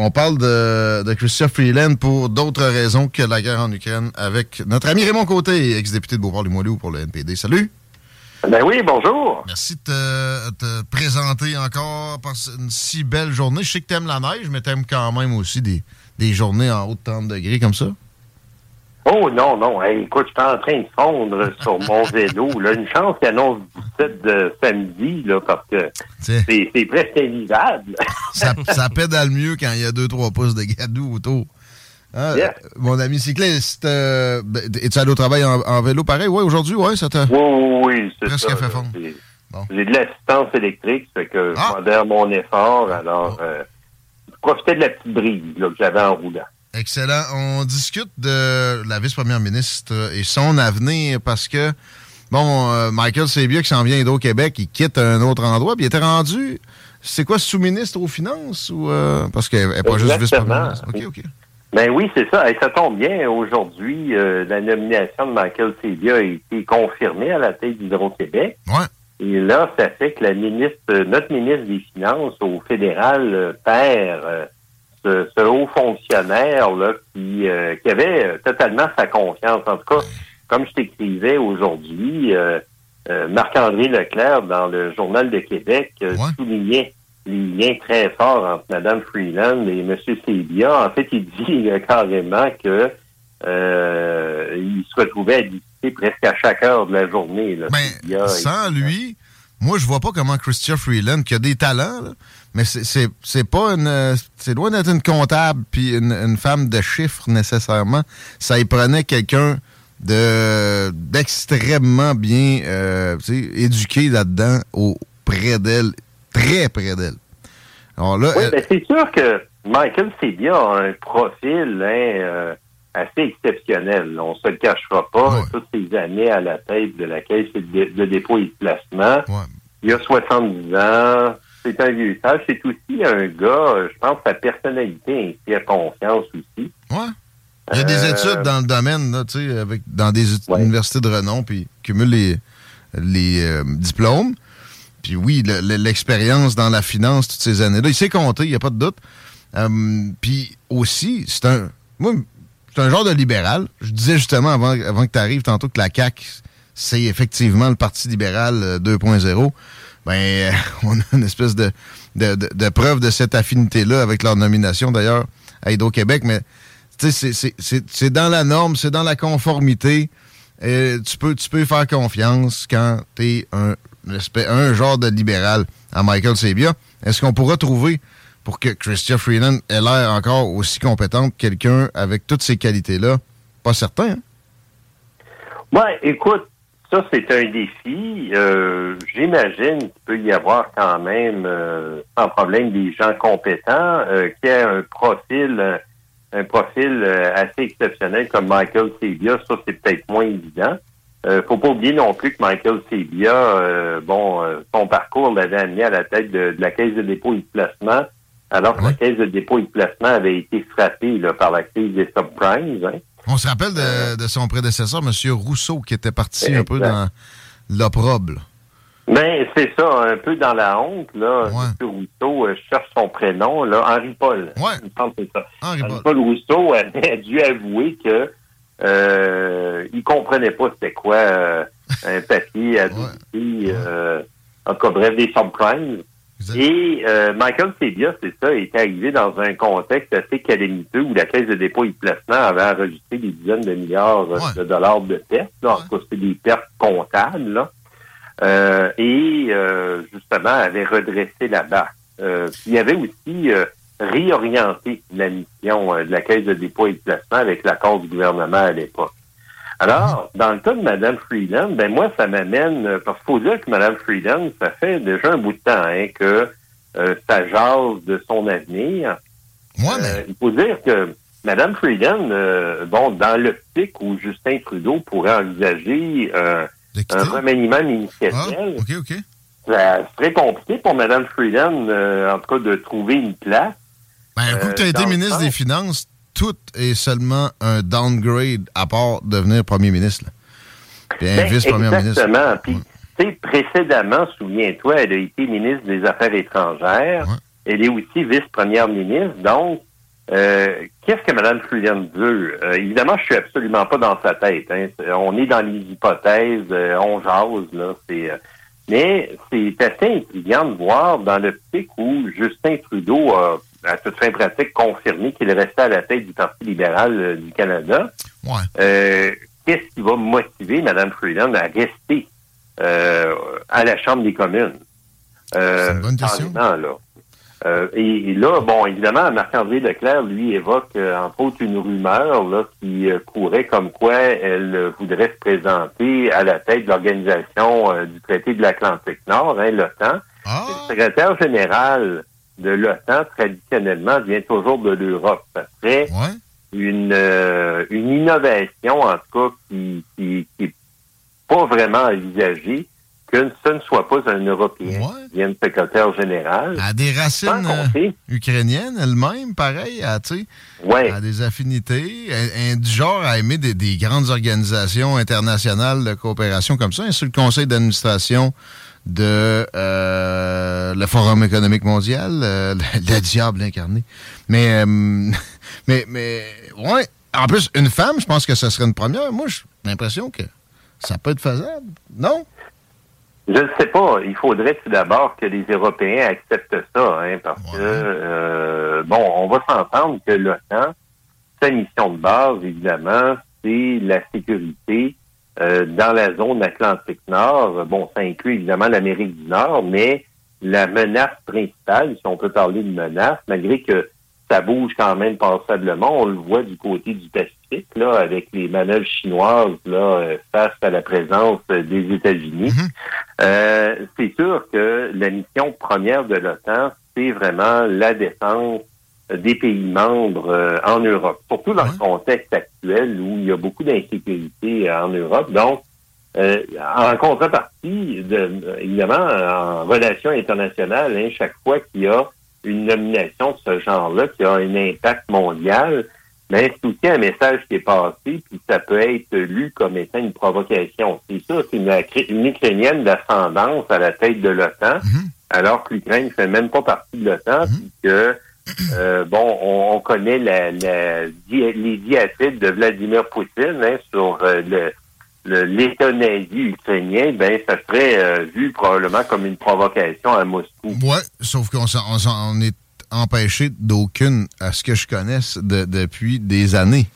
on parle de, de Christophe Freeland pour d'autres raisons que la guerre en Ukraine avec notre ami Raymond Côté, ex-député de Beauport-Limoilou pour le NPD. Salut! Ben oui, bonjour. Merci de te, te présenter encore par une si belle journée. Je sais que tu aimes la neige, mais tu aimes quand même aussi des, des journées en haut de 30 degrés comme ça. Oh non, non. Hey, écoute, je suis en train de fondre sur mon vélo. Là. Une chance qu'il annonce 17 de samedi, là, parce que c'est presque invivable. ça, ça pédale mieux quand il y a 2-3 pouces de gadou autour. Yeah. Mon ami cycliste, euh, ben, es-tu allé au travail en, en vélo pareil? Oui, aujourd'hui, oui, ça t'a... Oui, oui, oui, c'est Presque ça. fait fondre. Bon. J'ai de l'assistance électrique, ça fait que Ah. je modère mon effort. Alors, euh, je profitais de la petite brise là, que j'avais en roulant. Excellent. On discute de la vice-première ministre et son avenir parce que, bon, euh, Michael Sabia qui s'en vient d'Hydro-Québec, il quitte un autre endroit, puis il était rendu, c'est quoi, sous-ministre aux Finances ou, euh, parce qu'elle n'est pas juste vice-première ministre. OK, OK. Ben oui, c'est ça. Et ça tombe bien. Aujourd'hui, euh, la nomination de Michael Sebia a été confirmée à la tête d'Hydro-Québec. Ouais. Et là, ça fait que la ministre, notre ministre des Finances au fédéral perd ce, ce haut fonctionnaire là qui, euh, qui avait euh, totalement sa confiance. En tout cas, comme je t'écrivais aujourd'hui, euh, euh, Marc-André Leclerc, dans le Journal de Québec, euh, Ouais. soulignait les liens très forts entre Mme Freeland et M. Sebia. En fait, il dit carrément que euh, il se retrouvait à discuter presque à chaque heure de la journée. Là, Ben, sans lui, moi, je vois pas comment Christian Freeland, qui a des talents, là, mais c'est- c'est c'est pas une. euh, C'est loin d'être une comptable puis une, une femme de chiffres nécessairement. Ça y prenait quelqu'un de d'extrêmement bien euh, éduqué là-dedans, auprès d'elle, très près d'elle. Alors là, Oui, elle- ben c'est sûr que Michael Sebia a un profil hein, euh, assez exceptionnel. On se le cachera pas. Ouais. Toutes ces années à la tête de la Caisse de, dé- de dépôt et de placement. ouais. Il a 70 ans. C'est un vieux sage. C'est aussi un gars, je pense, sa personnalité inspire confiance aussi. Ouais. Il y a des Euh, études dans le domaine, là, tu sais, avec, dans des Ouais. universités de renom, puis il cumule les, les euh, diplômes. Puis oui, le- le- l'expérience dans la finance toutes ces années-là, il sait compter, il n'y a pas de doute. Euh, puis aussi, c'est un. Moi, c'est un genre de libéral. Je disais justement avant, avant que tu arrives tantôt que la CAQ, c'est effectivement le Parti libéral euh, 2.0. Ben, euh, on a une espèce de, de, de- preuve de cette affinité-là avec leur nomination, d'ailleurs, à Hydro-Québec. Mais c'est- dans la norme, c'est dans la conformité. tu, peux, tu peux faire confiance quand tu es un, un genre de libéral à Michael Sabia. Est-ce qu'on pourra trouver, pour que Christian Freeland ait l'air encore aussi compétente, quelqu'un avec toutes ces qualités-là? Pas certain, hein? Ouais, écoute, ça, c'est un défi. Euh, j'imagine qu'il peut y avoir quand même, euh, sans problème, des gens compétents euh, qui aient un profil, un profil assez exceptionnel comme Michael Sebia. Ça, c'est peut-être moins évident. Euh, faut pas oublier non plus que Michael Sebia, bon, son parcours l'avait amené à la tête de, la Caisse de dépôt et de placement, alors que la Caisse de dépôt et de placement avait été frappée là, par la crise des subprimes. Hein. On se rappelle de, son prédécesseur, M. Rousseau, qui était parti un peu dans l'opprobre. Mais ben, c'est ça, un peu dans la honte, là. M. Rousseau, euh, je cherche son prénom, là, Henri Paul. Ouais. Il me que ça. Henri, Paul. Rousseau a, dû avouer que euh, il comprenait pas c'était quoi euh, un papier à ouais. euh, en cas, bref, des subprimes. Et euh, Michael Sebia, c'est ça, est arrivé dans un contexte assez calamiteux où la Caisse de dépôt et de placement avait enregistré des dizaines de milliards de dollars de pertes. En tout cas, c'était des pertes comptables. Là. Euh, et euh, justement, avait redressé la barre. il y avait aussi réorienté la mission de la Caisse de dépôt et de placement avec l'accord du gouvernement à l'époque. Alors, dans le cas de Mme Freeland, ben moi, ça m'amène, euh, parce qu'il faut dire que Mme Freeland, ça fait déjà un bout de temps hein, que euh, ça jase de son avenir. Moi, mais... Euh, il faut dire que Mme Freeland, bon, dans l'optique où Justin Trudeau pourrait envisager un remaniement ministériel, ah, OK, OK. ça serait compliqué pour Mme Freeland, en tout cas, de trouver une place. Ben, un coup que tu as été ministre des Finances, tout est seulement un downgrade à part devenir premier ministre. Puis un ben, vice-premier ministre. Exactement. Puis, précédemment, souviens-toi, elle a été ministre des Affaires étrangères. Elle est aussi vice-première ministre. Donc, euh, qu'est-ce que Mme Freeland veut? Euh, évidemment, je suis absolument pas dans sa tête. Hein. On est dans les hypothèses, euh, on jase, là. mais c'est assez intriguant de voir dans l'optique où Justin Trudeau a à toute fin pratique, confirmé qu'il restait à la tête du Parti libéral euh, du Canada. Euh, qu'est-ce qui va motiver Mme Freeland à rester euh, à la Chambre des communes? C'est une bonne question. et, là, bon, évidemment, Marc-André Leclerc, lui, évoque, entre autres, une rumeur là, qui courait comme quoi elle voudrait se présenter à la tête de l'organisation du traité de l'Atlantique Nord, hein, l'OTAN. Ah. Le secrétaire général de l'OTAN, traditionnellement, vient toujours de l'Europe. Ça serait une, euh, une innovation, en tout cas, qui n'est qui, pas vraiment envisagée, que ce ne soit pas un Européen qui vienne secrétaire général. À des racines euh, ukrainiennes elles-mêmes, pareil, à, ouais. à des affinités, du genre à aimer des, des, grandes organisations internationales de coopération comme ça, sur le conseil d'administration de euh, le Forum économique mondial, euh, le, diable incarné. Mais, euh, mais, mais, ouais, en plus, une femme, je pense que ce serait une première. Moi, j'ai l'impression que ça peut être faisable, non? Je ne sais pas. Il faudrait tout d'abord que les Européens acceptent ça, hein, parce que, bon, on va s'entendre que l'OTAN, sa mission de base, évidemment, c'est la sécurité euh, dans la zone Atlantique Nord. Bon, ça inclut évidemment l'Amérique du Nord, mais la menace principale, si on peut parler de menace, malgré que ça bouge quand même passablement, on le voit du côté du Pacifique, là, avec les manœuvres chinoises là, euh, face à la présence des États-Unis. Mm-hmm. euh, c'est sûr que la mission première de l'OTAN, c'est vraiment la défense des pays membres euh, en Europe, surtout dans le contexte actuel où il y a beaucoup d'insécurité en Europe. Donc, euh, en contrepartie, de, évidemment, en relation internationale, hein, chaque fois qu'il y a une nomination de ce genre-là qui a un impact mondial, mais c'est aussi un message qui est passé, puis ça peut être lu comme étant une provocation. C'est ça, c'est une, Ukrainienne d'ascendance à la tête de l'OTAN, mm-hmm. alors que l'Ukraine ne fait même pas partie de l'OTAN, mm-hmm. puis que euh, bon, on, connaît les diatribes de Vladimir Poutine hein, sur euh, l'État nazi ukrainien, ben ça serait euh, vu probablement comme une provocation à Moscou. Oui, sauf qu'on on, est empêché d'aucune, à ce que je connaisse, depuis des années.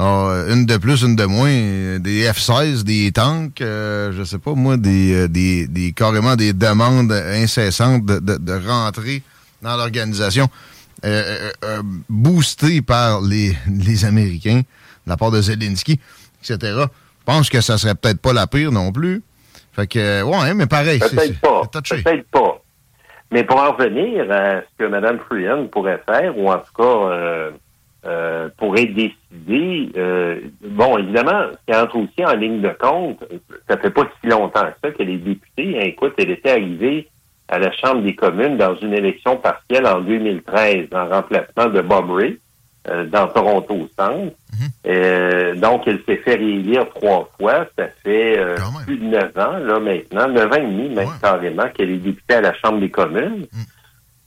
Ah, une de plus, une de moins, des F-16, des tanks, euh, je sais pas moi, des, euh, carrément des demandes incessantes de rentrer dans l'organisation, euh, euh, boostées par les, les Américains, de la part de Zelensky, etc. Je pense que ça serait peut-être pas la pire non plus. Fait que, ouais, mais pareil. Peut-être pas. Peut-être pas. Mais pour en revenir à ce que Mme Freehan pourrait faire, ou en tout cas euh, pourrait décider. Euh, bon, évidemment, ce qui entre aussi en ligne de compte, ça fait pas si longtemps que ça que les députés, hein, écoute, elle était arrivée à la Chambre des communes dans une élection partielle en 2013 en remplacement de Bob Ray euh, dans Toronto Centre. Mhm. donc, elle s'est fait réélire trois fois. Ça fait plus de neuf ans, là, maintenant, neuf ans et demi, même carrément, qu'elle est députée à la Chambre des communes. Mhm.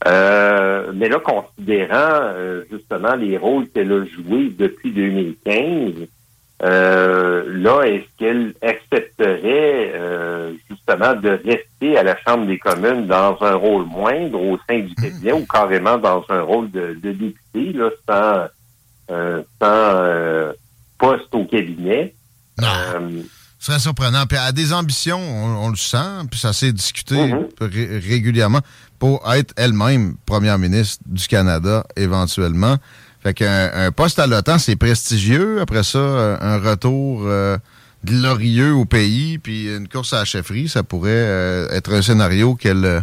Euh, mais là, considérant euh, justement les rôles qu'elle a joués depuis 2015, euh, là, est-ce qu'elle accepterait justement de rester à la Chambre des communes dans un rôle moindre au sein du cabinet ou carrément dans un rôle de, député, là, sans, sans poste au cabinet? Ce serait surprenant. Puis elle a des ambitions, on, le sent, puis ça s'est discuté mm-hmm. régulièrement pour être elle-même première ministre du Canada éventuellement. Fait qu'un un poste à l'OTAN, c'est prestigieux. Après ça, euh, un retour euh, glorieux au pays, puis une course à la chefferie, ça pourrait euh, être un scénario qu'elle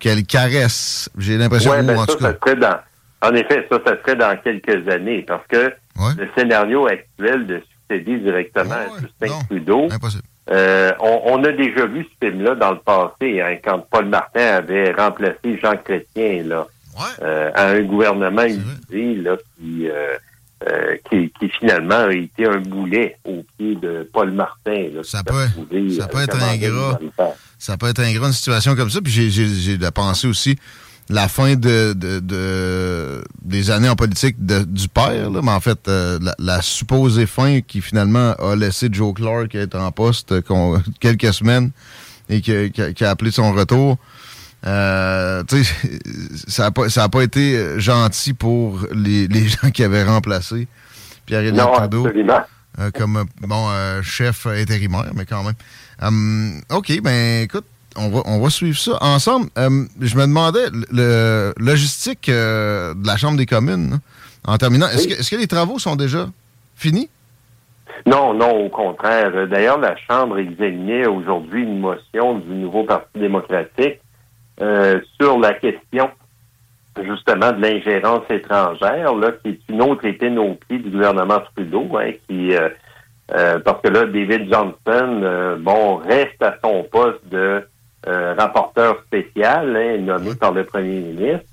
qu'elle caresse. J'ai l'impression ouais, ben en ça, Ça serait dans, en effet, ça, ça serait dans quelques années, parce que le scénario actuel de succéder directement à Justin Trudeau, impossible. On, a déjà vu ce film-là dans le passé, hein, quand Paul Martin avait remplacé Jean Chrétien là, euh, à un gouvernement là, euh, qui, qui, finalement a été un boulet au pied de Paul Martin. ça, peut, ça peut être ingrat. Ça peut être ingrat une situation comme ça. Puis j'ai la pensée aussi la fin de, de, des années en politique du père, mais en fait, euh, la, supposée fin qui finalement a laissé Joe Clark être en poste quelques semaines et qui, a appelé son retour. Euh, ça n'a pas, ça a pas été gentil pour les, les gens qui avaient remplacé Pierre-Éliott Trudeau euh, comme bon chef intérimaire, mais quand même. OK, ben écoute, on va, on va suivre ça ensemble. Euh, je me demandais, le logistique euh, de la Chambre des communes, en terminant, est-ce que, est que les travaux sont déjà finis? Non, non, au contraire. D'ailleurs, la Chambre examinait aujourd'hui une motion du nouveau Parti démocratique euh, sur la question justement de l'ingérence étrangère, là, qui est une autre épine au pied du gouvernement Trudeau, hein, qui parce que là, David Johnson, bon, reste à son poste de euh, rapporteur spécial hein, nommé par le premier ministre.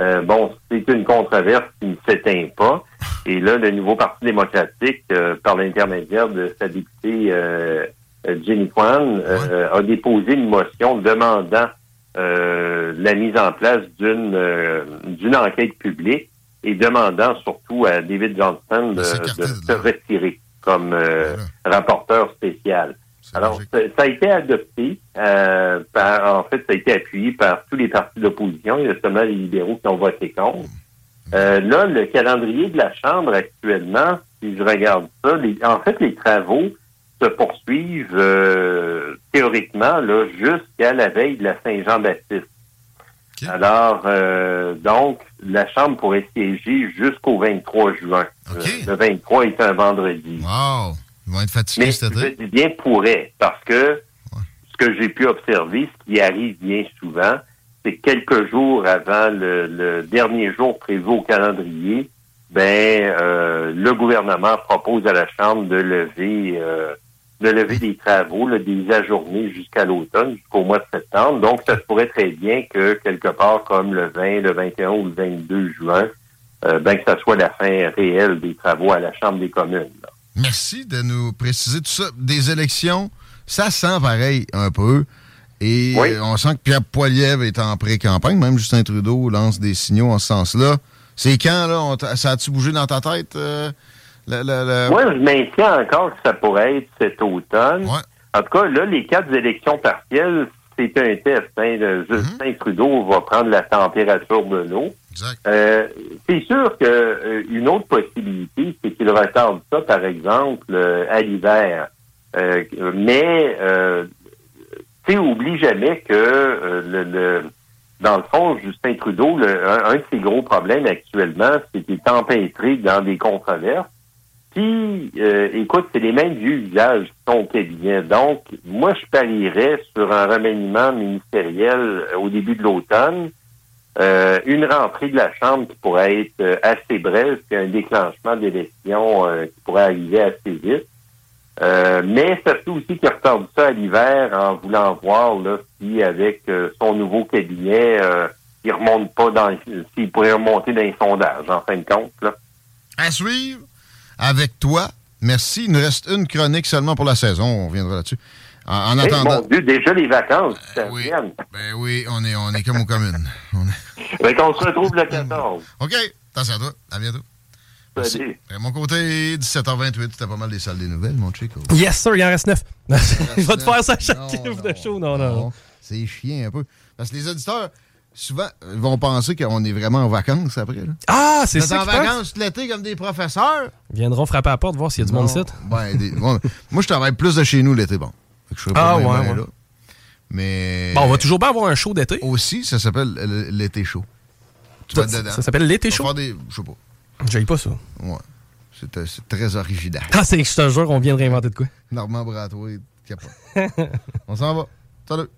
Euh, bon, c'est une controverse qui ne s'éteint pas. Et là, le nouveau Parti démocratique, euh, par l'intermédiaire de sa députée Jenny Kwan, a déposé une motion demandant la mise en place d'une d'une enquête publique et demandant surtout à David Johnston de, se retirer comme rapporteur spécial. Alors, ça, a été adopté, euh, par, en fait, ça a été appuyé par tous les partis d'opposition. Il y a seulement les libéraux qui ont voté contre. Mmh. Euh, là, le calendrier de la Chambre actuellement, si je regarde ça, en fait, les travaux se poursuivent euh, théoriquement là jusqu'à la veille de la Saint-Jean-Baptiste. Alors, donc, la Chambre pourrait siéger jusqu'au 23 juin. le 23 est un vendredi. Wow! Ils vont être fatigués Mais. Je bien pourrait, parce que ce que j'ai pu observer, ce qui arrive bien souvent, c'est quelques jours avant le, dernier jour prévu au calendrier, ben euh, le gouvernement propose à la Chambre de lever euh, de lever des travaux, des ajournées jusqu'à l'automne, jusqu'au mois de septembre. Donc, ça se pourrait très bien que quelque part comme le 20, le 21 ou le 22 juin, euh, ben que ça soit la fin réelle des travaux à la Chambre des communes. Merci de nous préciser tout ça. Des élections, ça sent pareil un peu. Et on sent que Pierre Poilievre est en pré-campagne. Même Justin Trudeau lance des signaux en ce sens-là. C'est quand, là? ça a-tu bougé dans ta tête? Euh, Moi, je maintiens encore que ça pourrait être cet automne. En tout cas, là, les quatre élections partielles, c'est un test. Hein. Justin mhm. Trudeau va prendre la température de l'eau. Euh, c'est sûr que euh, une autre possibilité, c'est qu'il retarde ça, par exemple, euh, à l'hiver. mais tu sais, oublie jamais que le, dans le fond, Justin Trudeau, un, de ses gros problèmes actuellement, c'est qu'il est empêtré dans des controverses. Puis, écoute, c'est les mêmes vieux au cabinet. Donc, moi, je parierais sur un remaniement ministériel au début de l'automne euh, une rentrée de la Chambre qui pourrait être euh, assez brève, puis un déclenchement d'élections euh, qui pourrait arriver assez vite. mais ça fait aussi qu'il retarde ça à l'hiver en voulant voir là, si avec son nouveau cabinet, il remonte pas dans s'il pourrait remonter dans les sondages, en fin de compte. Là. À suivre avec toi. Merci. Il nous reste une chronique seulement pour la saison. On reviendra là-dessus. En, eh, attendant. Mon Dieu, déjà les vacances. Euh, oui, ben oui, on est, on est comme aux communes. On, est... on se retrouve le 14. OK. Attention à toi. À bientôt. Merci. De mon côté, 17h28, c'était pas mal des salles des nouvelles, mon chico. Yes, sir, il en reste 9. il va te faire ça à chaque livre de show. Non, non. non. C'est chiant un peu. Parce que les auditeurs, souvent, vont penser qu'on est vraiment en vacances après. Là. Ah, c'est ça. en vacances l'été comme des professeurs? Ils viendront frapper à la porte, voir s'il y a du monde site. Ben, moi, je travaille plus de chez nous l'été, bon ah, ouais, Là. Mais. Bon, on va toujours bien avoir un show d'été. Aussi, ça s'appelle l'été chaud. Tu vas dedans. Ça s'appelle l'été chaud? Des... Je sais pas. J'aille pas ça. Ouais. C'est euh, très original. Ah, c'est que je te jure, on vient de réinventer de quoi? Normand Bratois, capote. on s'en va. Salut.